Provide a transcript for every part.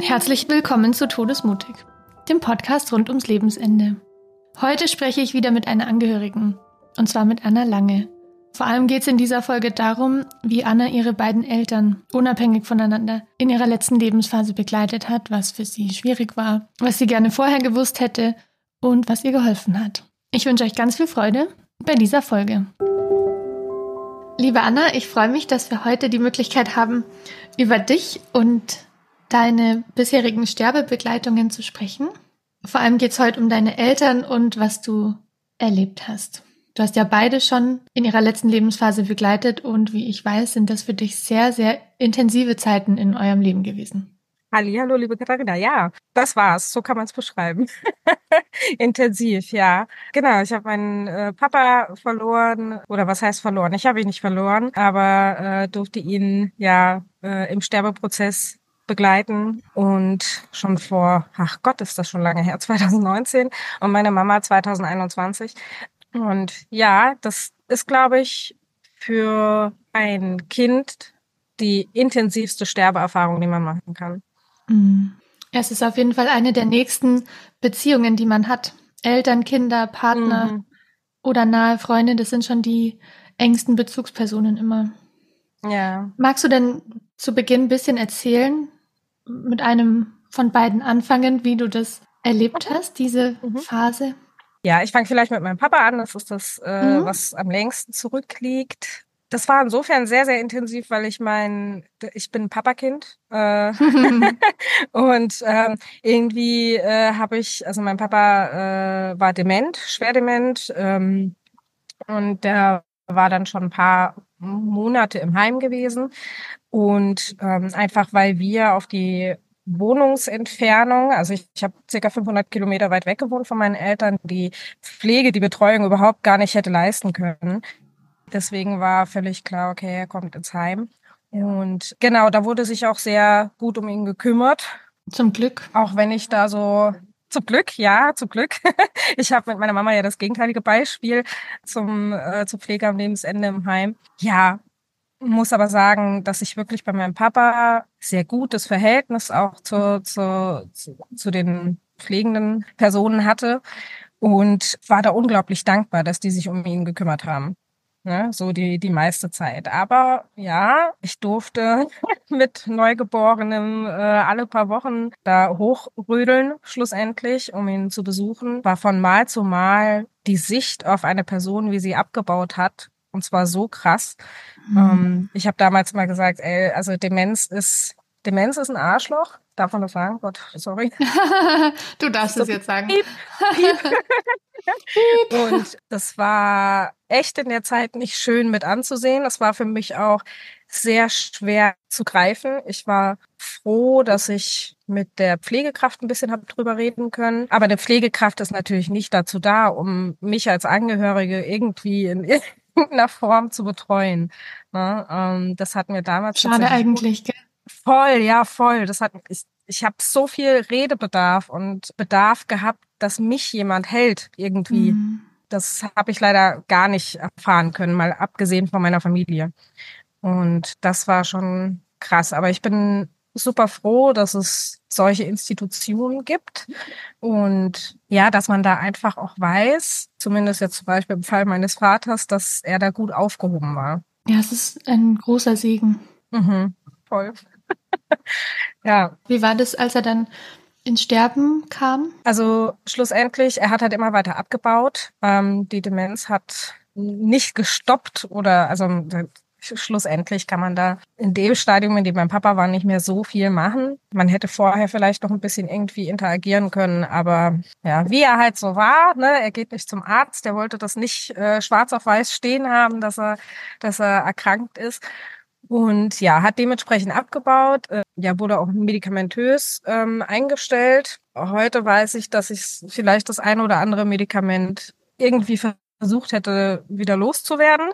Herzlich willkommen zu Todesmutig, dem Podcast rund ums Lebensende. Heute spreche ich wieder mit einer Angehörigen, und zwar mit Anna Lange. Vor allem geht es in dieser Folge darum, wie Anna ihre beiden Eltern unabhängig voneinander in ihrer letzten Lebensphase begleitet hat, was für sie schwierig war, was sie gerne vorher gewusst hätte und was ihr geholfen hat. Ich wünsche euch ganz viel Freude bei dieser Folge. Liebe Anna, ich freue mich, dass wir heute die Möglichkeit haben, über dich und deine bisherigen Sterbebegleitungen zu sprechen. Vor allem geht es heute um deine Eltern und was du erlebt hast. Du hast ja beide schon in ihrer letzten Lebensphase begleitet und wie ich weiß, sind das für dich sehr, sehr intensive Zeiten in eurem Leben gewesen. Hallo, liebe Katharina. Ja, das war's. So kann man es beschreiben. Intensiv, ja. Genau, ich habe meinen äh, Papa verloren. Oder was heißt verloren? Ich habe ihn nicht verloren, aber äh, durfte ihn ja äh, im Sterbeprozess begleiten und schon vor, ach Gott, ist das schon lange her, 2019 und meine Mama 2021. Und ja, das ist, glaube ich, für ein Kind die intensivste Sterbeerfahrung, die man machen kann. Mhm. Es ist auf jeden Fall eine der nächsten Beziehungen, die man hat. Eltern, Kinder, Partner mhm. oder nahe Freunde, das sind schon die engsten Bezugspersonen immer. Ja. Magst du denn zu Beginn ein bisschen erzählen, mit einem von beiden anfangen, wie du das erlebt hast, diese mhm. Phase? Ja, ich fange vielleicht mit meinem Papa an. Das ist das, äh, mhm. was am längsten zurückliegt. Das war insofern sehr, sehr intensiv, weil ich mein, ich bin Papakind. Äh, und ähm, irgendwie äh, habe ich, also mein Papa äh, war dement, schwer dement. Ähm, und der war dann schon ein paar Monate im Heim gewesen. Und ähm, einfach weil wir auf die Wohnungsentfernung, also ich, ich habe circa 500 Kilometer weit weg gewohnt von meinen Eltern, die Pflege, die Betreuung überhaupt gar nicht hätte leisten können. Deswegen war völlig klar, okay, er kommt ins Heim. Und genau, da wurde sich auch sehr gut um ihn gekümmert. Zum Glück. Auch wenn ich da so zum Glück, ja, zum Glück. Ich habe mit meiner Mama ja das gegenteilige Beispiel zum, äh, zur Pflege am Lebensende im Heim. Ja, muss aber sagen, dass ich wirklich bei meinem Papa sehr gutes Verhältnis auch zu, zu, zu, zu den pflegenden Personen hatte und war da unglaublich dankbar, dass die sich um ihn gekümmert haben. Ne, so die, die meiste Zeit. Aber ja, ich durfte mit Neugeborenem äh, alle paar Wochen da hochrödeln, schlussendlich, um ihn zu besuchen. War von Mal zu Mal die Sicht auf eine Person, wie sie abgebaut hat, und zwar so krass. Mhm. Ähm, ich habe damals mal gesagt, ey, also Demenz ist Demenz ist ein Arschloch. Darf man das sagen? Gott, sorry. du darfst so, es jetzt sagen. Piep, piep. Und das war echt in der Zeit nicht schön mit anzusehen. Das war für mich auch sehr schwer zu greifen. Ich war froh, dass ich mit der Pflegekraft ein bisschen habe drüber reden können. Aber eine Pflegekraft ist natürlich nicht dazu da, um mich als Angehörige irgendwie in irgendeiner Form zu betreuen. Ne? Ähm, das hat mir damals. Schade eigentlich, gell? Voll, ja, voll. Das hat ich, ich habe so viel Redebedarf und Bedarf gehabt, dass mich jemand hält irgendwie. Mhm. Das habe ich leider gar nicht erfahren können, mal abgesehen von meiner Familie. Und das war schon krass. Aber ich bin super froh, dass es solche Institutionen gibt und ja, dass man da einfach auch weiß, zumindest jetzt zum Beispiel im Fall meines Vaters, dass er da gut aufgehoben war. Ja, es ist ein großer Segen. Mhm, voll. ja. Wie war das, als er dann ins Sterben kam? Also schlussendlich, er hat halt immer weiter abgebaut. Ähm, die Demenz hat nicht gestoppt oder also schlussendlich kann man da in dem Stadium, in dem mein Papa war, nicht mehr so viel machen. Man hätte vorher vielleicht noch ein bisschen irgendwie interagieren können, aber ja, wie er halt so war, ne, er geht nicht zum Arzt, der wollte das nicht äh, schwarz auf weiß stehen haben, dass er, dass er erkrankt ist. Und ja, hat dementsprechend abgebaut, äh, ja, wurde auch medikamentös ähm, eingestellt. Heute weiß ich, dass ich vielleicht das ein oder andere Medikament irgendwie versucht hätte, wieder loszuwerden,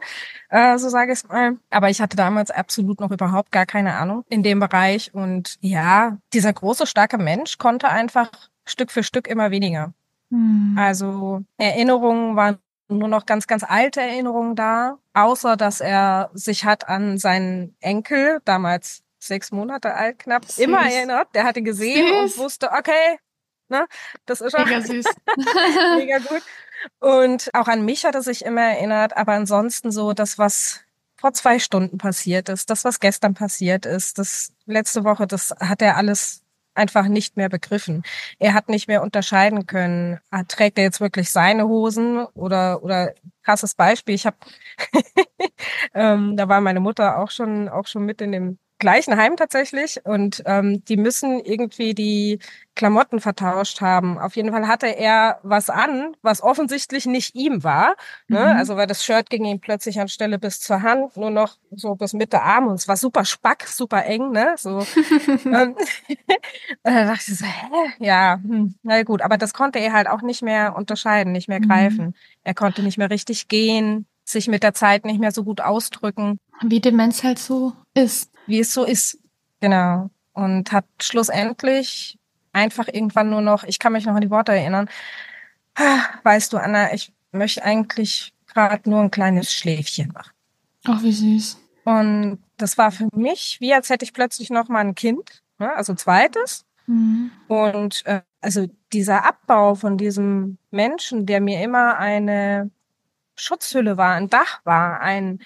äh, so sage ich es mal. Aber ich hatte damals absolut noch überhaupt gar keine Ahnung in dem Bereich. Und ja, dieser große, starke Mensch konnte einfach Stück für Stück immer weniger. Hm. Also Erinnerungen waren nur noch ganz, ganz alte Erinnerungen da, außer dass er sich hat an seinen Enkel, damals sechs Monate alt knapp, süß. immer erinnert. Der hatte gesehen süß. und wusste, okay, ne, das ist er. Mega süß. Mega gut. Und auch an mich hat er sich immer erinnert, aber ansonsten so das, was vor zwei Stunden passiert ist, das, was gestern passiert ist, das letzte Woche, das hat er alles einfach nicht mehr begriffen. Er hat nicht mehr unterscheiden können, ah, trägt er jetzt wirklich seine Hosen oder oder krasses Beispiel. Ich habe, ähm, da war meine Mutter auch schon auch schon mit in dem gleichen Heim tatsächlich und ähm, die müssen irgendwie die Klamotten vertauscht haben. Auf jeden Fall hatte er was an, was offensichtlich nicht ihm war. Ne? Mhm. Also weil das Shirt ging ihm plötzlich anstelle bis zur Hand nur noch so bis Mitte Arm und es war super spack, super eng. Ne? So. ähm, da dachte ich so, hä? Ja, hm, na gut. Aber das konnte er halt auch nicht mehr unterscheiden, nicht mehr mhm. greifen. Mhm. Er konnte nicht mehr richtig gehen, sich mit der Zeit nicht mehr so gut ausdrücken. Wie Demenz halt so ist wie es so ist. Genau. Und hat schlussendlich einfach irgendwann nur noch, ich kann mich noch an die Worte erinnern, weißt du, Anna, ich möchte eigentlich gerade nur ein kleines Schläfchen machen. Ach, wie süß. Und das war für mich, wie als hätte ich plötzlich noch mal ein Kind, ne? also zweites. Mhm. Und äh, also dieser Abbau von diesem Menschen, der mir immer eine Schutzhülle war, ein Dach war, ein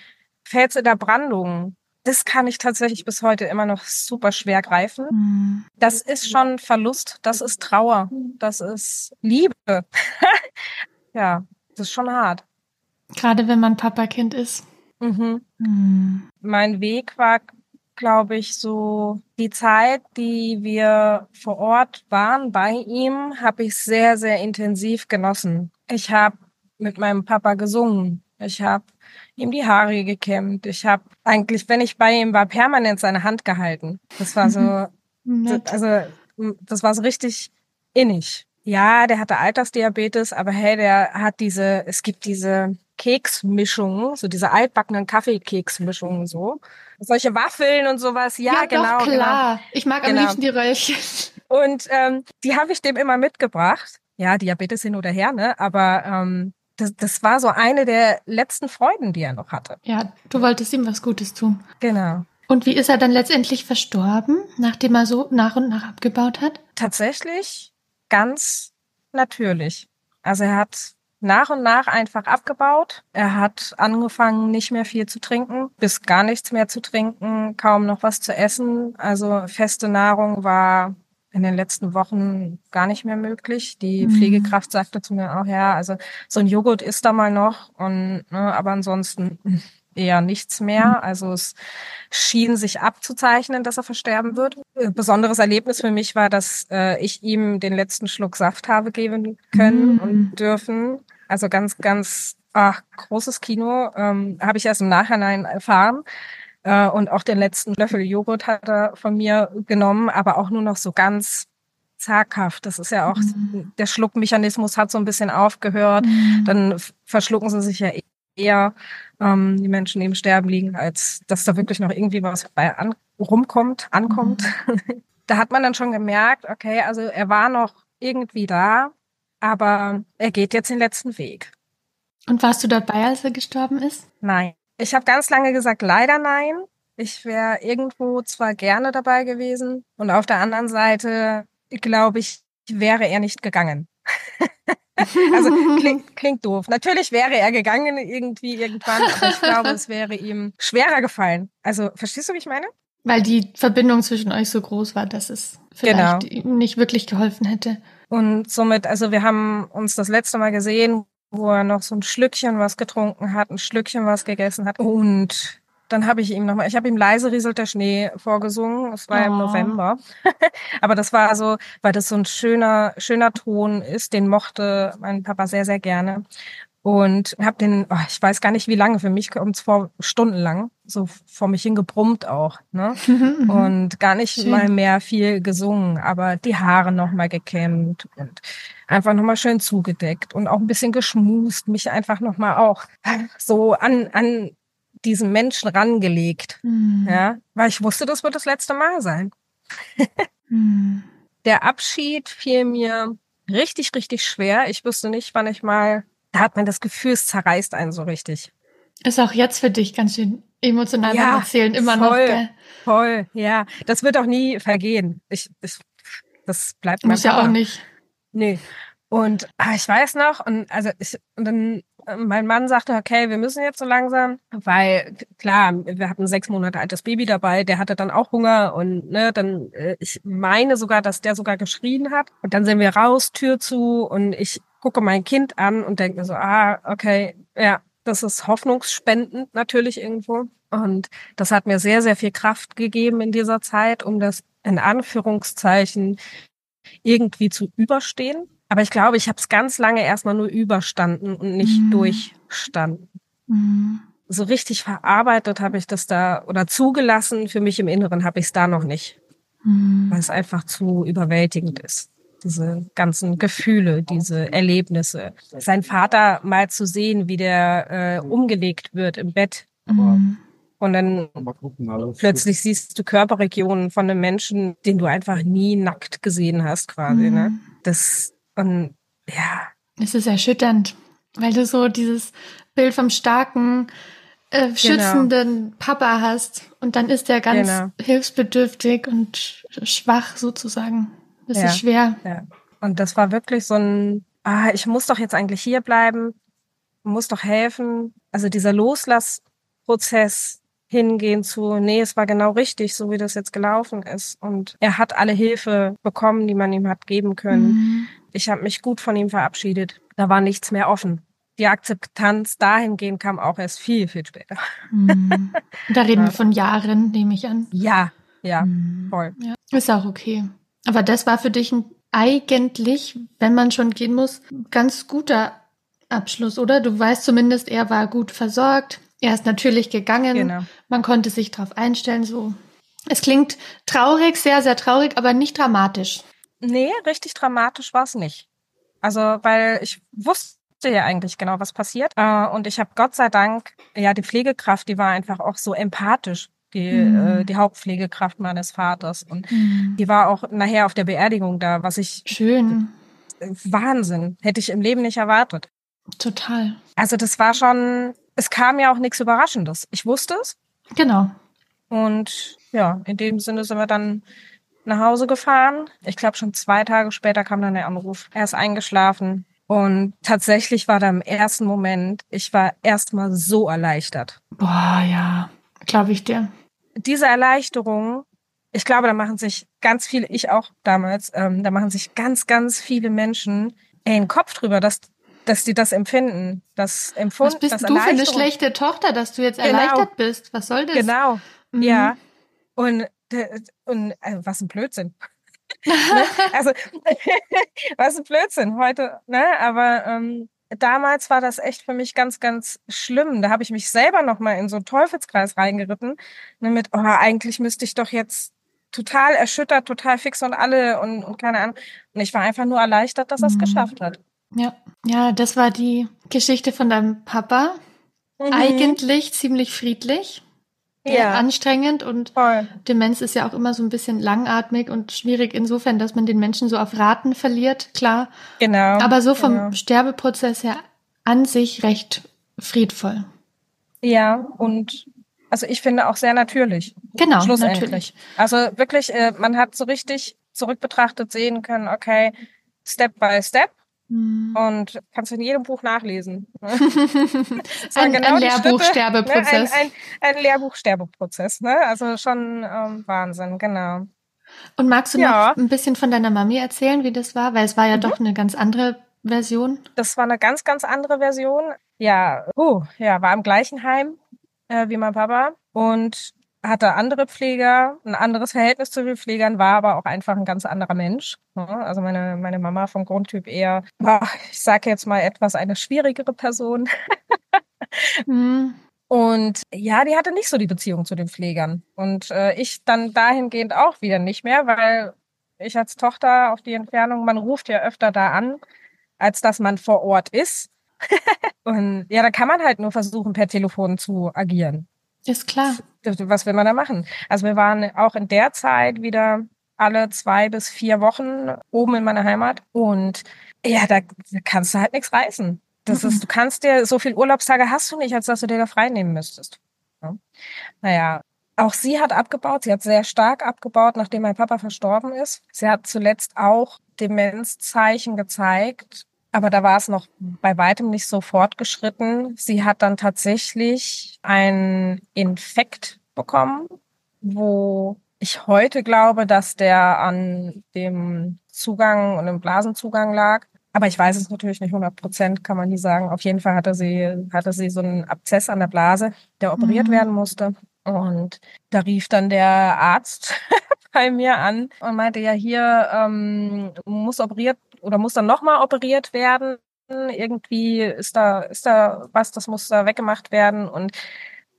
Fels in der Brandung, das kann ich tatsächlich bis heute immer noch super schwer greifen. Mhm. Das ist schon Verlust, das ist Trauer, das ist Liebe. ja, das ist schon hart. Gerade wenn man Papakind ist. Mhm. Mhm. Mein Weg war, glaube ich, so die Zeit, die wir vor Ort waren bei ihm, habe ich sehr, sehr intensiv genossen. Ich habe mit meinem Papa gesungen. Ich habe ihm die Haare gekämmt. Ich habe eigentlich, wenn ich bei ihm war, permanent seine Hand gehalten. Das war so, also das war so richtig innig. Ja, der hatte Altersdiabetes, aber hey, der hat diese, es gibt diese Keksmischungen, so diese altbackenen Kaffeekeksmischungen so. Solche Waffeln und sowas, ja, ja genau. Doch, klar. Genau. Ich mag am genau. liebsten die Röllchen. Und ähm, die habe ich dem immer mitgebracht. Ja, Diabetes hin oder her, ne? Aber ähm, das, das war so eine der letzten Freuden, die er noch hatte. Ja, du wolltest ihm was Gutes tun. Genau. Und wie ist er dann letztendlich verstorben, nachdem er so nach und nach abgebaut hat? Tatsächlich ganz natürlich. Also er hat nach und nach einfach abgebaut. Er hat angefangen, nicht mehr viel zu trinken, bis gar nichts mehr zu trinken, kaum noch was zu essen. Also feste Nahrung war in den letzten Wochen gar nicht mehr möglich. Die mhm. Pflegekraft sagte zu mir auch, ja, also so ein Joghurt ist da mal noch und ne, aber ansonsten eher nichts mehr. Mhm. Also es schien sich abzuzeichnen, dass er versterben wird. Besonderes Erlebnis für mich war, dass äh, ich ihm den letzten Schluck Saft habe geben können mhm. und dürfen. Also ganz, ganz ach, großes Kino. Ähm, habe ich erst im Nachhinein erfahren. Äh, und auch den letzten Löffel Joghurt hat er von mir genommen, aber auch nur noch so ganz zaghaft. Das ist ja auch, mhm. der Schluckmechanismus hat so ein bisschen aufgehört. Mhm. Dann verschlucken sie sich ja eher ähm, die Menschen, im Sterben liegen, als dass da wirklich noch irgendwie was bei an, rumkommt, ankommt. Mhm. da hat man dann schon gemerkt, okay, also er war noch irgendwie da, aber er geht jetzt den letzten Weg. Und warst du dabei, als er gestorben ist? Nein. Ich habe ganz lange gesagt, leider nein. Ich wäre irgendwo zwar gerne dabei gewesen und auf der anderen Seite glaube ich, wäre er nicht gegangen. also klingt, klingt doof. Natürlich wäre er gegangen irgendwie irgendwann, aber ich glaube, es wäre ihm schwerer gefallen. Also verstehst du, wie ich meine? Weil die Verbindung zwischen euch so groß war, dass es vielleicht genau. ihm nicht wirklich geholfen hätte. Und somit, also wir haben uns das letzte Mal gesehen, wo er noch so ein Schlückchen was getrunken hat, ein Schlückchen was gegessen hat. Und dann habe ich ihm nochmal, ich habe ihm leise rieselt der Schnee vorgesungen. Es war oh. im November. Aber das war so, weil das so ein schöner, schöner Ton ist, den mochte mein Papa sehr, sehr gerne. Und habe den, oh, ich weiß gar nicht wie lange, für mich kommt es vor stundenlang, so vor mich hingebrummt auch. Ne? Mhm, und gar nicht Schön. mal mehr viel gesungen, aber die Haare nochmal gekämmt und einfach nochmal schön zugedeckt und auch ein bisschen geschmust, mich einfach nochmal auch so an, an diesen Menschen rangelegt. Mhm. Ja, weil ich wusste, das wird das letzte Mal sein. mhm. Der Abschied fiel mir richtig, richtig schwer. Ich wusste nicht, wann ich mal da hat man das Gefühl, es zerreißt einen so richtig. Ist auch jetzt für dich ganz schön emotional ja, erzählen, immer voll, noch. Gell? Voll, ja. Das wird auch nie vergehen. Ich, ich das bleibt Muss ja auch nicht. Nee. Und ah, ich weiß noch, und also ich, und dann mein Mann sagte, okay, wir müssen jetzt so langsam, weil klar, wir hatten sechs Monate altes Baby dabei, der hatte dann auch Hunger und ne, dann, äh, ich meine sogar, dass der sogar geschrien hat. Und dann sind wir raus, Tür zu und ich gucke mein Kind an und denke mir so, ah, okay, ja, das ist hoffnungsspendend natürlich irgendwo. Und das hat mir sehr, sehr viel Kraft gegeben in dieser Zeit, um das in Anführungszeichen irgendwie zu überstehen. Aber ich glaube, ich habe es ganz lange erstmal nur überstanden und nicht mhm. durchstanden. Mhm. So richtig verarbeitet habe ich das da oder zugelassen für mich im Inneren habe ich es da noch nicht, mhm. weil es einfach zu überwältigend ist. Diese ganzen Gefühle, diese Erlebnisse. Sein Vater mal zu sehen, wie der äh, umgelegt wird im Bett. Mhm. Und dann plötzlich siehst du Körperregionen von einem Menschen, den du einfach nie nackt gesehen hast, quasi. Ne? Mhm. Das, und ja. Es ist erschütternd, weil du so dieses Bild vom starken, äh, genau. schützenden genau. Papa hast und dann ist er ganz genau. hilfsbedürftig und schwach sozusagen. Das ja. ist schwer. Ja. Und das war wirklich so ein, ah, ich muss doch jetzt eigentlich hier bleiben, muss doch helfen. Also dieser Loslassprozess hingehen zu, nee, es war genau richtig, so wie das jetzt gelaufen ist. Und er hat alle Hilfe bekommen, die man ihm hat geben können. Mhm. Ich habe mich gut von ihm verabschiedet. Da war nichts mehr offen. Die Akzeptanz dahingehend kam auch erst viel, viel später. Mhm. Da reden ja. wir von Jahren, nehme ich an. Ja, ja, mhm. voll. Ja. Ist auch okay. Aber das war für dich ein, eigentlich, wenn man schon gehen muss, ganz guter Abschluss, oder? Du weißt zumindest, er war gut versorgt. Er ist natürlich gegangen. Genau. Man konnte sich darauf einstellen, so. Es klingt traurig, sehr, sehr traurig, aber nicht dramatisch. Nee, richtig dramatisch war es nicht. Also, weil ich wusste ja eigentlich genau, was passiert. Äh, und ich habe Gott sei Dank, ja, die Pflegekraft, die war einfach auch so empathisch, die, mhm. äh, die Hauptpflegekraft meines Vaters. Und mhm. die war auch nachher auf der Beerdigung da, was ich. Schön. Wahnsinn. Hätte ich im Leben nicht erwartet. Total. Also, das war schon, es kam ja auch nichts Überraschendes. Ich wusste es. Genau. Und ja, in dem Sinne sind wir dann nach Hause gefahren. Ich glaube, schon zwei Tage später kam dann der Anruf. Er ist eingeschlafen. Und tatsächlich war da im ersten Moment, ich war erstmal so erleichtert. Boah, ja, glaube ich dir. Diese Erleichterung, ich glaube, da machen sich ganz viele, ich auch damals, ähm, da machen sich ganz, ganz viele Menschen ey, den Kopf drüber, dass, dass die das empfinden, das empfunden. Was bist das du für eine schlechte Tochter, dass du jetzt genau. erleichtert bist? Was soll das? Genau, mhm. ja. Und und also, was ein Blödsinn. ne? Also was ein Blödsinn heute, ne? Aber ähm, damals war das echt für mich ganz, ganz schlimm. Da habe ich mich selber noch mal in so einen Teufelskreis reingeritten, ne, mit, oh, eigentlich müsste ich doch jetzt total erschüttert, total fix und alle und, und keine Ahnung. Und ich war einfach nur erleichtert, dass er es mhm. geschafft hat. Ja, ja, das war die Geschichte von deinem Papa. Mhm. Eigentlich ziemlich friedlich ja. anstrengend und Voll. Demenz ist ja auch immer so ein bisschen langatmig und schwierig insofern, dass man den Menschen so auf Raten verliert, klar. Genau. Aber so vom genau. Sterbeprozess her an sich recht friedvoll. Ja, und also ich finde auch sehr natürlich. Genau, schlussendlich. Natürlich. Also wirklich, äh, man hat so richtig zurückbetrachtet sehen können, okay, Step by Step hm. Und kannst du in jedem Buch nachlesen. Ne? ein, genau ein Lehrbuchsterbeprozess. Ne? Ein, ein, ein Lehrbuchsterbeprozess, ne? Also schon ähm, Wahnsinn, genau. Und magst du ja. noch ein bisschen von deiner Mami erzählen, wie das war? Weil es war ja mhm. doch eine ganz andere Version. Das war eine ganz, ganz andere Version. Ja, uh, ja, war im gleichen Heim äh, wie mein Papa. Und hatte andere Pfleger, ein anderes Verhältnis zu den Pflegern, war aber auch einfach ein ganz anderer Mensch. Ne? Also meine, meine Mama vom Grundtyp eher, ich sage jetzt mal etwas eine schwierigere Person. mhm. Und ja, die hatte nicht so die Beziehung zu den Pflegern. Und äh, ich dann dahingehend auch wieder nicht mehr, weil ich als Tochter auf die Entfernung, man ruft ja öfter da an, als dass man vor Ort ist. und ja, da kann man halt nur versuchen, per Telefon zu agieren. Ist klar. Was will man da machen? Also wir waren auch in der Zeit wieder alle zwei bis vier Wochen oben in meiner Heimat und ja, da kannst du halt nichts reißen. Das mhm. ist, du kannst dir, so viel Urlaubstage hast du nicht, als dass du dir da frei nehmen müsstest. Ja. Naja, auch sie hat abgebaut. Sie hat sehr stark abgebaut, nachdem mein Papa verstorben ist. Sie hat zuletzt auch Demenzzeichen gezeigt, aber da war es noch bei weitem nicht so fortgeschritten. Sie hat dann tatsächlich einen Infekt bekommen, wo ich heute glaube, dass der an dem Zugang und dem Blasenzugang lag. Aber ich weiß es natürlich nicht 100 Prozent, kann man nie sagen. Auf jeden Fall hatte sie, hatte sie so einen Abzess an der Blase, der operiert mhm. werden musste. Und da rief dann der Arzt bei mir an und meinte, ja, hier ähm, muss operiert oder muss dann nochmal operiert werden. Irgendwie ist da, ist da was, das muss da weggemacht werden und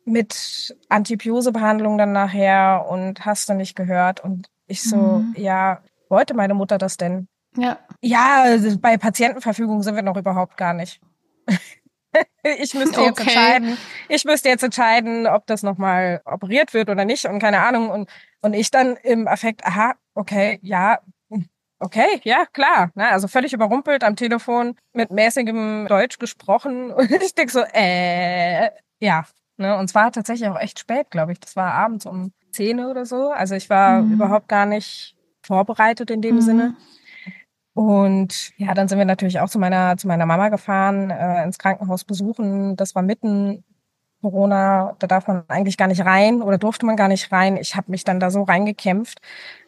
mit Antibiose-Behandlung dann nachher und hast du nicht gehört. Und ich so, mhm. ja, wollte meine Mutter das denn? Ja. Ja, also bei Patientenverfügung sind wir noch überhaupt gar nicht. ich müsste jetzt okay. entscheiden, ich müsste jetzt entscheiden, ob das nochmal operiert wird oder nicht und keine Ahnung. Und, und ich dann im Affekt, aha, okay, ja, okay, ja, klar. Ne? Also völlig überrumpelt am Telefon mit mäßigem Deutsch gesprochen. Und ich denke so, äh, ja. Ne? Und zwar tatsächlich auch echt spät, glaube ich. Das war abends um 10 oder so. Also ich war mhm. überhaupt gar nicht vorbereitet in dem mhm. Sinne. Und ja, dann sind wir natürlich auch zu meiner, zu meiner Mama gefahren, äh, ins Krankenhaus besuchen. Das war mitten Corona, da darf man eigentlich gar nicht rein oder durfte man gar nicht rein. Ich habe mich dann da so reingekämpft,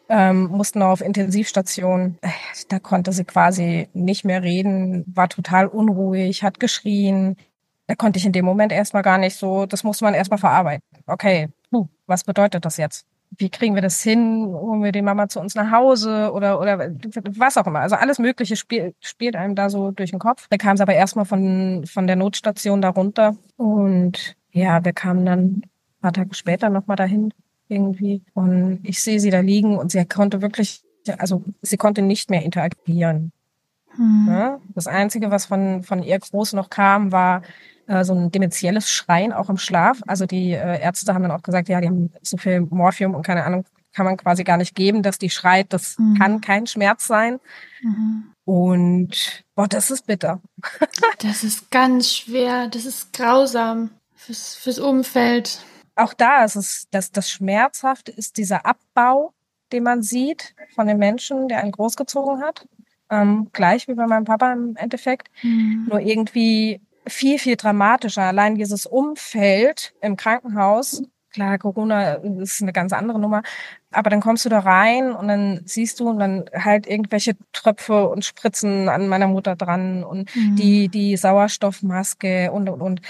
ähm, mussten auf Intensivstation. Äh, da konnte sie quasi nicht mehr reden, war total unruhig, hat geschrien. Da konnte ich in dem Moment erstmal gar nicht so, das musste man erstmal verarbeiten. Okay, puh, was bedeutet das jetzt? wie kriegen wir das hin? Holen wir die Mama zu uns nach Hause oder, oder was auch immer. Also alles Mögliche spiel, spielt einem da so durch den Kopf. Da kam es aber erstmal von, von der Notstation da runter. Und ja, wir kamen dann ein paar Tage später nochmal dahin irgendwie. Und ich sehe sie da liegen und sie konnte wirklich, also sie konnte nicht mehr interagieren. Hm. Ja, das Einzige, was von, von ihr groß noch kam, war äh, so ein dementielles Schreien auch im Schlaf. Also die äh, Ärzte haben dann auch gesagt, ja, die haben so viel Morphium und keine Ahnung, kann man quasi gar nicht geben, dass die schreit. Das mhm. kann kein Schmerz sein. Mhm. Und boah, das ist bitter. das ist ganz schwer. Das ist grausam fürs, fürs Umfeld. Auch da ist es, dass das Schmerzhafte ist dieser Abbau, den man sieht von den Menschen, der einen großgezogen hat. Ähm, gleich wie bei meinem Papa im Endeffekt. Mhm. Nur irgendwie viel, viel dramatischer. Allein dieses Umfeld im Krankenhaus, klar, Corona ist eine ganz andere Nummer, aber dann kommst du da rein und dann siehst du und dann halt irgendwelche Tröpfe und Spritzen an meiner Mutter dran und mhm. die, die Sauerstoffmaske und, und, und.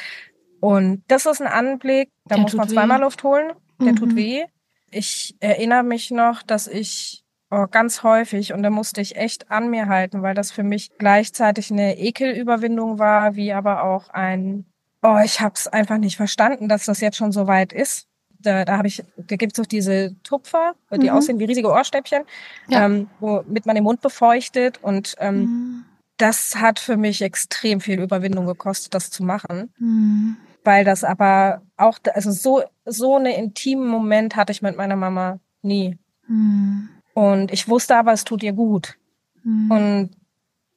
Und das ist ein Anblick, da der muss man zweimal weh. Luft holen, der mhm. tut weh. Ich erinnere mich noch, dass ich Oh, ganz häufig. Und da musste ich echt an mir halten, weil das für mich gleichzeitig eine Ekelüberwindung war, wie aber auch ein, oh, ich habe es einfach nicht verstanden, dass das jetzt schon so weit ist. Da, da habe ich, da gibt's doch diese Tupfer, die mhm. aussehen wie riesige Ohrstäbchen, ja. ähm, womit man den Mund befeuchtet. Und ähm, mhm. das hat für mich extrem viel Überwindung gekostet, das zu machen. Mhm. Weil das aber auch, also so, so einen intimen Moment hatte ich mit meiner Mama nie. Mhm. Und ich wusste aber, es tut ihr gut. Mhm. Und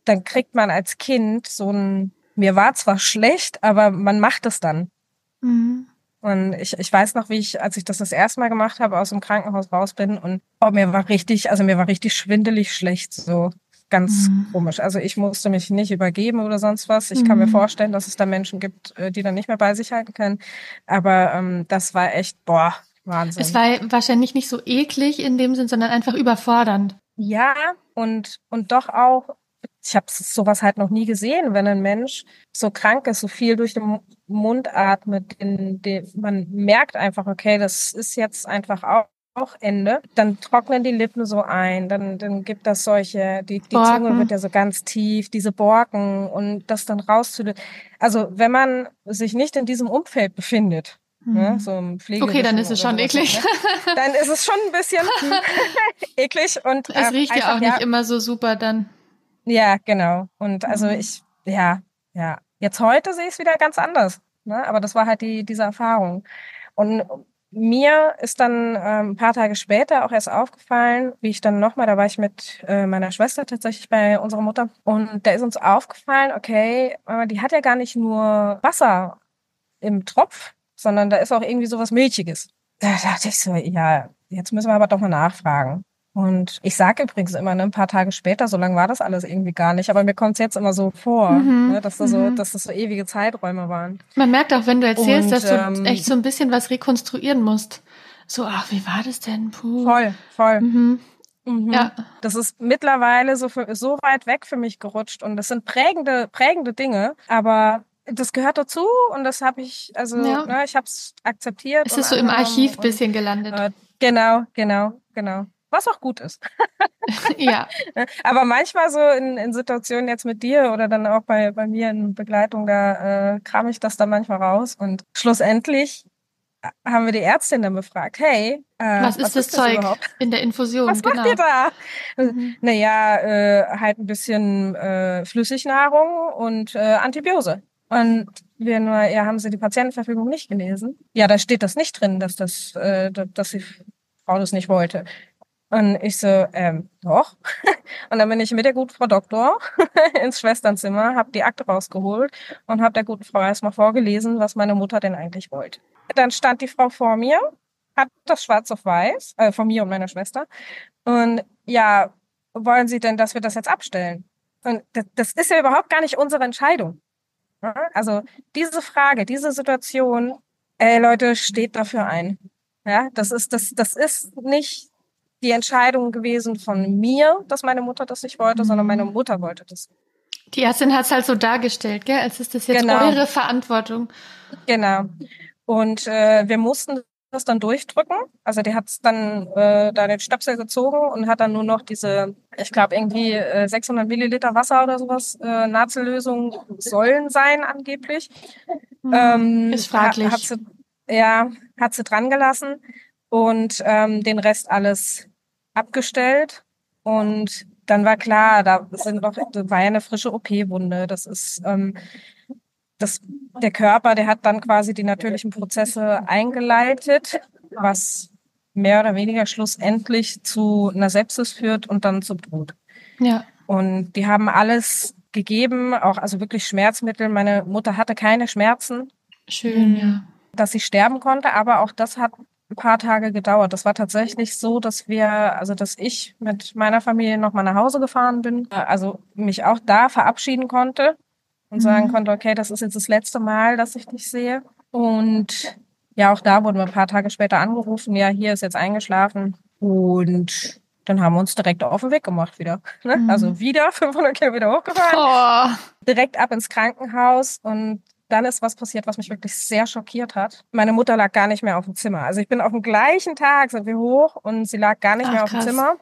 dann kriegt man als Kind so ein, mir war zwar schlecht, aber man macht es dann. Mhm. Und ich, ich weiß noch, wie ich, als ich das das erste Mal gemacht habe, aus dem Krankenhaus raus bin und oh, mir war richtig, also mir war richtig schwindelig schlecht, so ganz mhm. komisch. Also ich musste mich nicht übergeben oder sonst was. Ich mhm. kann mir mhm. vorstellen, dass es da Menschen gibt, äh, die dann nicht mehr bei sich halten können. Aber ähm, das war echt, boah, Wahnsinn. Es war wahrscheinlich nicht so eklig in dem Sinn, sondern einfach überfordernd. Ja, und, und doch auch, ich habe sowas halt noch nie gesehen, wenn ein Mensch so krank ist, so viel durch den Mund atmet, in dem, man merkt einfach, okay, das ist jetzt einfach auch Ende, dann trocknen die Lippen so ein, dann, dann gibt das solche, die, die Zunge wird ja so ganz tief, diese Borken und das dann rauszudrücken. Also wenn man sich nicht in diesem Umfeld befindet, Ne, mhm. so im okay, dann ist es schon eklig. Ne? Dann ist es schon ein bisschen eklig und es äh, riecht ja auch nicht immer so super dann. Ja, genau. Und also mhm. ich, ja, ja. Jetzt heute sehe ich es wieder ganz anders. Ne? Aber das war halt die diese Erfahrung. Und mir ist dann ähm, ein paar Tage später auch erst aufgefallen, wie ich dann nochmal, da war ich mit äh, meiner Schwester tatsächlich bei unserer Mutter und da ist uns aufgefallen, okay, äh, die hat ja gar nicht nur Wasser im Tropf, sondern da ist auch irgendwie sowas Milchiges. Da dachte ich so, ja, jetzt müssen wir aber doch mal nachfragen. Und ich sage übrigens immer, ne, ein paar Tage später, so lange war das alles irgendwie gar nicht, aber mir kommt es jetzt immer so vor, mhm, ne, dass, das so, mhm. dass das so ewige Zeiträume waren. Man merkt auch, wenn du erzählst, Und, dass du ähm, echt so ein bisschen was rekonstruieren musst. So, ach, wie war das denn? Puh. Voll, voll. Mhm. Mhm. Ja. Das ist mittlerweile so, für, so weit weg für mich gerutscht und das sind prägende, prägende Dinge, aber das gehört dazu und das habe ich, also ja. ne, ich habe es akzeptiert. Es ist so im Archiv bisschen gelandet. Äh, genau, genau, genau was auch gut ist. ja. Aber manchmal so in, in Situationen jetzt mit dir oder dann auch bei, bei mir in Begleitung, da äh, kram ich das dann manchmal raus und schlussendlich haben wir die Ärztin dann befragt, hey, äh, was, ist was ist das, Zeug überhaupt? in der Infusion? Was genau. macht ihr da? Mhm. Naja, äh, halt ein bisschen äh, Flüssignahrung und äh, Antibiose. Und wir nur, ja, haben Sie die Patientenverfügung nicht gelesen? Ja, da steht das nicht drin, dass das, äh, dass die Frau das nicht wollte. Und ich so, ähm, doch. und dann bin ich mit der guten Frau Doktor ins Schwesternzimmer, habe die Akte rausgeholt und habe der guten Frau erstmal vorgelesen, was meine Mutter denn eigentlich wollte. Dann stand die Frau vor mir, hat das schwarz auf weiß, äh, von mir und meiner Schwester. Und ja, wollen Sie denn, dass wir das jetzt abstellen? Und das, das ist ja überhaupt gar nicht unsere Entscheidung. Also diese Frage, diese Situation, ey Leute, steht dafür ein. Ja, das ist, das, das ist nicht die Entscheidung gewesen von mir, dass meine Mutter das nicht wollte, mhm. sondern meine mhm. Mutter wollte das. Die Ärztin hat es halt so dargestellt, gell? als ist das jetzt genau. eure Verantwortung. Genau. Und äh, wir mussten das dann durchdrücken. Also die hat dann äh, da den Stöpsel gezogen und hat dann nur noch diese, ich glaube irgendwie äh, 600 Milliliter Wasser oder sowas, äh, Nazellösung sollen sein angeblich. Hm, ähm, ist fraglich. Hat, hat sie, ja, hat sie dran gelassen und ähm, den Rest alles abgestellt und dann war klar, da sind noch, da war ja eine frische OP-Wunde. Das ist ähm, das, der Körper, der hat dann quasi die natürlichen Prozesse eingeleitet, was mehr oder weniger schlussendlich zu einer Sepsis führt und dann zum Tod. Ja. Und die haben alles gegeben, auch also wirklich Schmerzmittel. Meine Mutter hatte keine Schmerzen. Schön, ja. Dass sie sterben konnte, aber auch das hat ein paar Tage gedauert. Das war tatsächlich so, dass wir, also dass ich mit meiner Familie nochmal nach Hause gefahren bin, also mich auch da verabschieden konnte und mhm. sagen konnte, okay, das ist jetzt das letzte Mal, dass ich dich sehe. Und ja, auch da wurden wir ein paar Tage später angerufen, ja, hier ist jetzt eingeschlafen. Und dann haben wir uns direkt auf den Weg gemacht wieder. Ne? Mhm. Also wieder 500 Kilometer hochgefahren, oh. direkt ab ins Krankenhaus und dann ist was passiert, was mich wirklich sehr schockiert hat. Meine Mutter lag gar nicht mehr auf dem Zimmer. Also ich bin auf dem gleichen Tag, sind wir hoch und sie lag gar nicht Ach, mehr auf krass. dem Zimmer.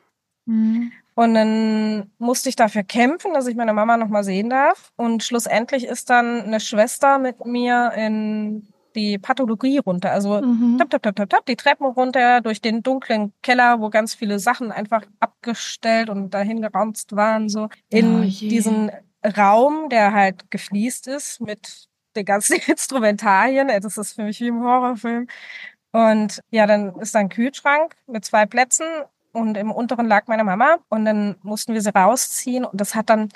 Mhm. Und dann musste ich dafür kämpfen, dass ich meine Mama noch mal sehen darf. Und schlussendlich ist dann eine Schwester mit mir in die Pathologie runter. Also mhm. tap, tap, tap, tap, tap, die Treppen runter durch den dunklen Keller, wo ganz viele Sachen einfach abgestellt und dahin geranzt waren, so in oh diesen Raum, der halt gefliest ist mit den ganzen Instrumentarien. Das ist für mich wie im Horrorfilm. Und ja, dann ist da ein Kühlschrank mit zwei Plätzen und im unteren lag meine Mama und dann mussten wir sie rausziehen und das hat dann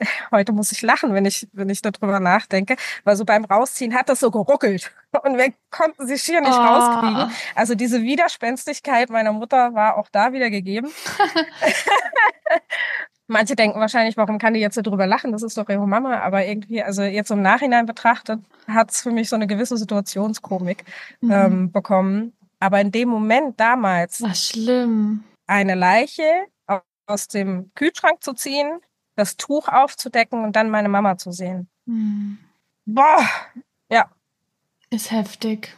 heute muss ich lachen, wenn ich wenn ich darüber nachdenke, weil so beim Rausziehen hat das so geruckelt und wir konnten sie schier nicht oh. rauskriegen. Also diese Widerspenstigkeit meiner Mutter war auch da wieder gegeben. Manche denken wahrscheinlich, warum kann die jetzt so drüber lachen? Das ist doch ihre Mama. Aber irgendwie, also jetzt im Nachhinein betrachtet, hat es für mich so eine gewisse Situationskomik mhm. ähm, bekommen. Aber in dem Moment damals. War schlimm. Eine Leiche aus dem Kühlschrank zu ziehen, das Tuch aufzudecken und dann meine Mama zu sehen. Mhm. Boah, ja. Ist heftig.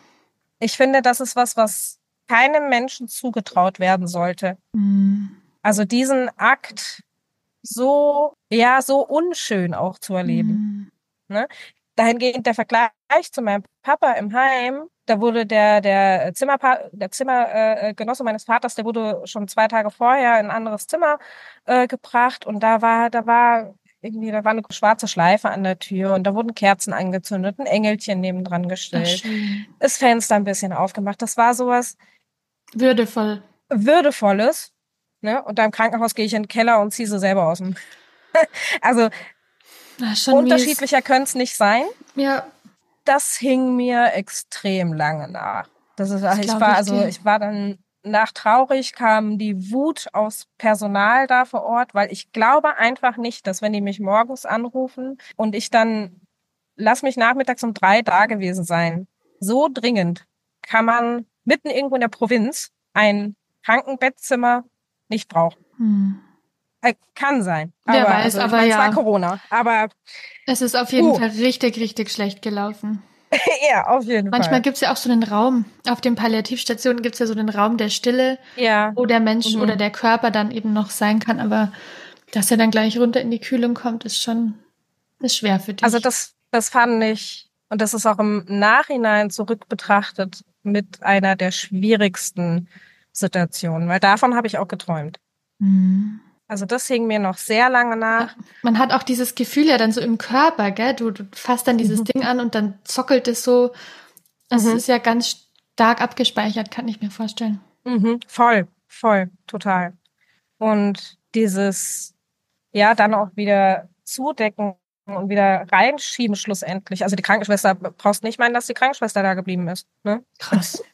Ich finde, das ist was, was keinem Menschen zugetraut werden sollte. Mhm. Also diesen Akt so, ja, so unschön auch zu erleben. Mhm. Ne? Dahingehend der Vergleich zu meinem Papa im Heim, da wurde der, der Zimmerpa der Zimmergenosse äh, meines Vaters, der wurde schon zwei Tage vorher in ein anderes Zimmer äh, gebracht und da war, da war irgendwie, da war eine schwarze Schleife an der Tür und da wurden Kerzen angezündet, ein Engelchen nebendran gestellt, das Fenster ein bisschen aufgemacht. Das war sowas würdevoll. Würdevolles. Ne? Und da im Krankenhaus gehe ich in den Keller und ziehe sie selber aus dem. also unterschiedlicher könnte es nicht sein. Ja. Das hing mir extrem lange nach. Das ist, das ich war, ich also ich war dann nach traurig kam die Wut aus Personal da vor Ort, weil ich glaube einfach nicht, dass wenn die mich morgens anrufen und ich dann lass mich nachmittags um drei da gewesen sein, so dringend kann man mitten irgendwo in der Provinz ein Krankenbettzimmer nicht brauchen. Hm. Äh, kann sein. Wer aber, weiß, also, aber meine, ja. Es war Corona, aber es ist auf jeden uh. Fall richtig, richtig schlecht gelaufen. ja, auf jeden Manchmal Fall. Manchmal gibt es ja auch so einen Raum. Auf den Palliativstationen gibt es ja so den Raum der Stille, ja. wo der Mensch mhm. oder der Körper dann eben noch sein kann. Aber dass er dann gleich runter in die Kühlung kommt, ist schon ist schwer für dich. Also das, das fand ich, und das ist auch im Nachhinein zurück betrachtet, mit einer der schwierigsten Situationen, weil davon habe ich auch geträumt. Mhm. Also das hing mir noch sehr lange nach. Man hat auch dieses Gefühl ja dann so im Körper, gell? Du, du fasst dann dieses mhm. Ding an und dann zockelt es so. Das mhm. ist ja ganz stark abgespeichert, kann ich mir vorstellen. Mhm. Voll, voll, total. Und dieses, ja, dann auch wieder zudecken und wieder reinschieben schlussendlich. Also die Krankenschwester, brauchst nicht meinen, dass die Krankenschwester da geblieben ist. Ne? Krass.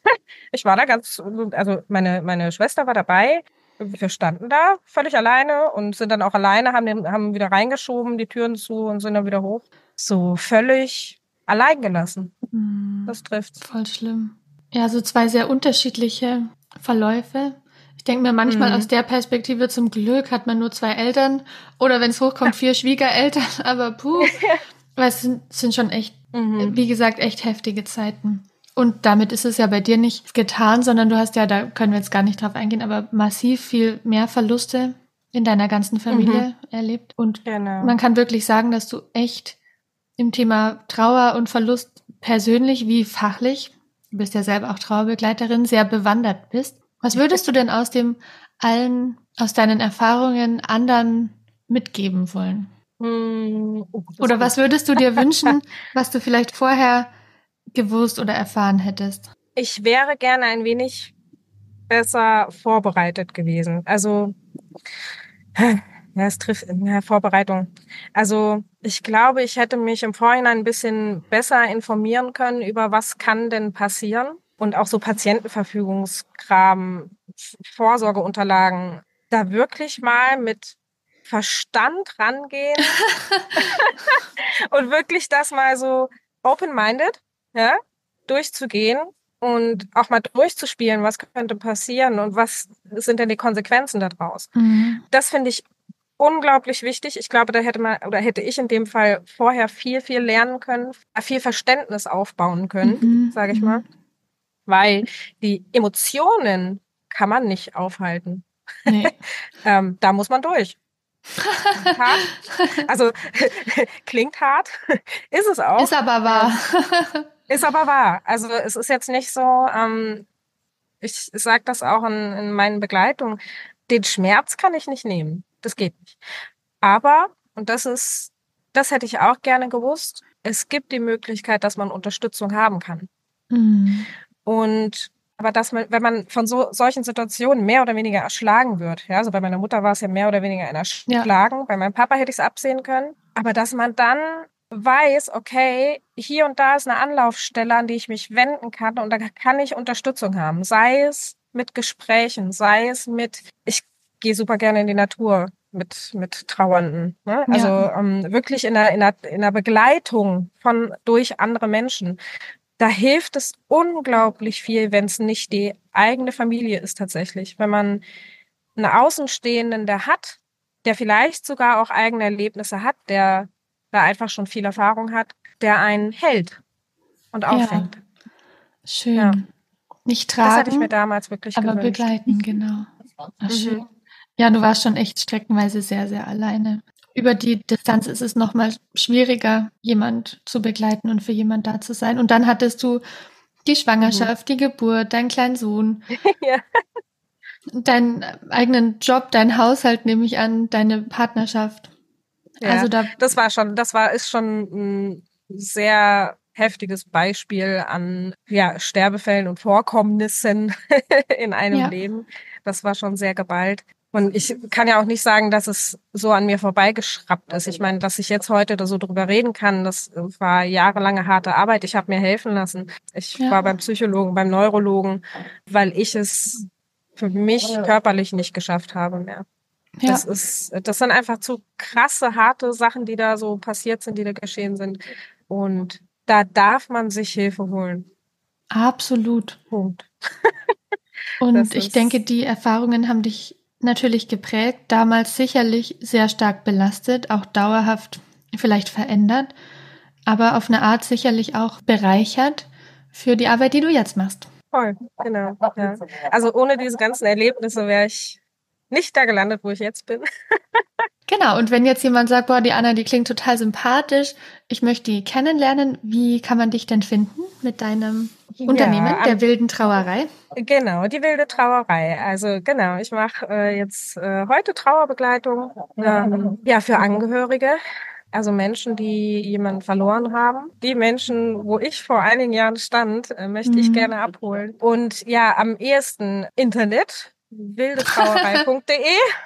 Ich war da ganz, also meine, meine Schwester war dabei wir standen da völlig alleine und sind dann auch alleine, haben, den, haben wieder reingeschoben, die Türen zu und sind dann wieder hoch. So völlig allein gelassen. Mhm. Das trifft. Voll schlimm. Ja, so zwei sehr unterschiedliche Verläufe. Ich denke mir manchmal mhm. aus der Perspektive zum Glück hat man nur zwei Eltern oder wenn es hochkommt, vier Schwiegereltern, aber puh. Weil es sind, sind schon echt, mhm. wie gesagt, echt heftige Zeiten. Und damit ist es ja bei dir nicht getan, sondern du hast ja, da können wir jetzt gar nicht drauf eingehen, aber massiv viel mehr Verluste in deiner ganzen Familie mhm. erlebt. Und genau. man kann wirklich sagen, dass du echt im Thema Trauer und Verlust persönlich wie fachlich, du bist ja selber auch Trauerbegleiterin, sehr bewandert bist. Was würdest du denn aus dem allen, aus deinen Erfahrungen anderen mitgeben wollen? Mm, oh, Oder was würdest du dir wünschen, was du vielleicht vorher gewusst oder erfahren hättest? Ich wäre gerne ein wenig besser vorbereitet gewesen. Also, ja, es trifft ja, Vorbereitung. Also, ich glaube, ich hätte mich im Vorhinein ein bisschen besser informieren können über was kann denn passieren und auch so Patientenverfügungskram, Vorsorgeunterlagen, da wirklich mal mit Verstand rangehen und wirklich das mal so open-minded ja, durchzugehen und auch mal durchzuspielen, was könnte passieren und was sind denn die Konsequenzen daraus. Mhm. Das finde ich unglaublich wichtig. Ich glaube, da hätte man oder hätte ich in dem Fall vorher viel, viel lernen können, viel Verständnis aufbauen können, mhm. sage ich mal. Weil die Emotionen kann man nicht aufhalten. Nee. ähm, da muss man durch. hart. Also klingt hart, ist es auch. Ist aber wahr. Ist aber wahr. Also es ist jetzt nicht so, ähm, ich sage das auch in, in meinen Begleitungen, den Schmerz kann ich nicht nehmen. Das geht nicht. Aber, und das ist, das hätte ich auch gerne gewusst, es gibt die Möglichkeit, dass man Unterstützung haben kann. Mhm. Und aber dass man, wenn man von so solchen Situationen mehr oder weniger erschlagen wird, ja, also bei meiner Mutter war es ja mehr oder weniger ein Erschlagen, ja. bei meinem Papa hätte ich es absehen können, aber dass man dann weiß, okay, hier und da ist eine Anlaufstelle, an die ich mich wenden kann und da kann ich Unterstützung haben. Sei es mit Gesprächen, sei es mit, ich gehe super gerne in die Natur mit, mit Trauernden. Ne? Also ja. ähm, wirklich in der, in, der, in der Begleitung von durch andere Menschen. Da hilft es unglaublich viel, wenn es nicht die eigene Familie ist tatsächlich. Wenn man einen Außenstehenden, der hat, der vielleicht sogar auch eigene Erlebnisse hat, der da einfach schon viel Erfahrung hat, der einen hält und auffängt. Ja. Schön. Ja. Nicht tragen. Das hatte ich mir damals wirklich aber gewünscht. begleiten, genau. Ach, mhm. schön. Ja, du warst schon echt streckenweise sehr, sehr alleine. Über die Distanz ist es nochmal schwieriger, jemand zu begleiten und für jemand da zu sein. Und dann hattest du die Schwangerschaft, mhm. die Geburt, deinen kleinen Sohn. ja. Deinen eigenen Job, dein Haushalt nehme ich an, deine Partnerschaft. Ja, also da das war schon, das war ist schon ein sehr heftiges Beispiel an ja, Sterbefällen und Vorkommnissen in einem ja. Leben. Das war schon sehr geballt. Und ich kann ja auch nicht sagen, dass es so an mir vorbeigeschraubt ist. Ich meine, dass ich jetzt heute da so drüber reden kann, das war jahrelange harte Arbeit. Ich habe mir helfen lassen. Ich ja. war beim Psychologen, beim Neurologen, weil ich es für mich körperlich nicht geschafft habe mehr. Ja. Das ist, das sind einfach zu krasse, harte Sachen, die da so passiert sind, die da geschehen sind. Und da darf man sich Hilfe holen. Absolut. Punkt. Und ich denke, die Erfahrungen haben dich natürlich geprägt, damals sicherlich sehr stark belastet, auch dauerhaft vielleicht verändert, aber auf eine Art sicherlich auch bereichert für die Arbeit, die du jetzt machst. Voll, genau. Ja. Also ohne diese ganzen Erlebnisse wäre ich nicht da gelandet, wo ich jetzt bin. genau, und wenn jetzt jemand sagt, boah, die Anna, die klingt total sympathisch, ich möchte die kennenlernen, wie kann man dich denn finden mit deinem Unternehmen, ja, der wilden Trauerei? Genau, die wilde Trauerei. Also genau, ich mache äh, jetzt äh, heute Trauerbegleitung ähm, ja für Angehörige. Also Menschen, die jemanden verloren haben. Die Menschen, wo ich vor einigen Jahren stand, äh, möchte mhm. ich gerne abholen. Und ja, am ehesten Internet wildetrauerei.de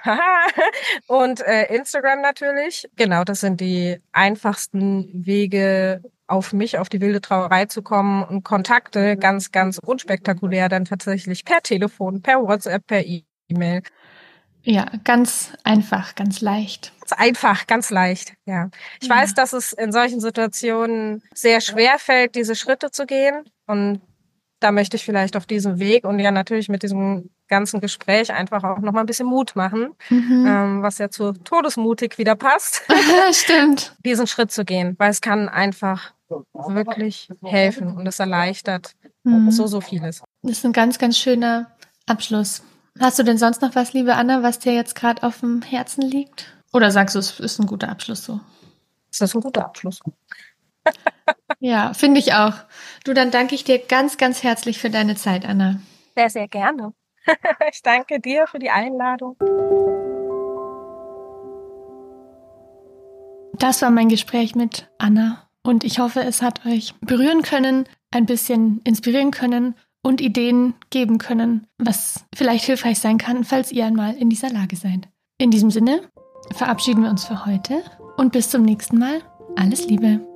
und äh, Instagram natürlich. Genau, das sind die einfachsten Wege, auf mich, auf die wilde Trauerei zu kommen und Kontakte ganz, ganz unspektakulär dann tatsächlich per Telefon, per WhatsApp, per E-Mail. Ja, ganz einfach, ganz leicht. Ganz einfach, ganz leicht, ja. Ich ja. weiß, dass es in solchen Situationen sehr schwer fällt, diese Schritte zu gehen. Und da möchte ich vielleicht auf diesem Weg und ja natürlich mit diesem ganzen Gespräch einfach auch nochmal ein bisschen Mut machen, mhm. ähm, was ja zu todesmutig wieder passt. Stimmt. Diesen Schritt zu gehen, weil es kann einfach wirklich helfen und es erleichtert mhm. so, so vieles. Das ist ein ganz, ganz schöner Abschluss. Hast du denn sonst noch was, liebe Anna, was dir jetzt gerade auf dem Herzen liegt? Oder sagst du, es ist ein guter Abschluss so? Es ist ein guter Abschluss. ja, finde ich auch. Du, dann danke ich dir ganz, ganz herzlich für deine Zeit, Anna. Sehr, sehr gerne. ich danke dir für die Einladung. Das war mein Gespräch mit Anna und ich hoffe, es hat euch berühren können, ein bisschen inspirieren können und Ideen geben können, was vielleicht hilfreich sein kann, falls ihr einmal in dieser Lage seid. In diesem Sinne verabschieden wir uns für heute und bis zum nächsten Mal. Alles Liebe.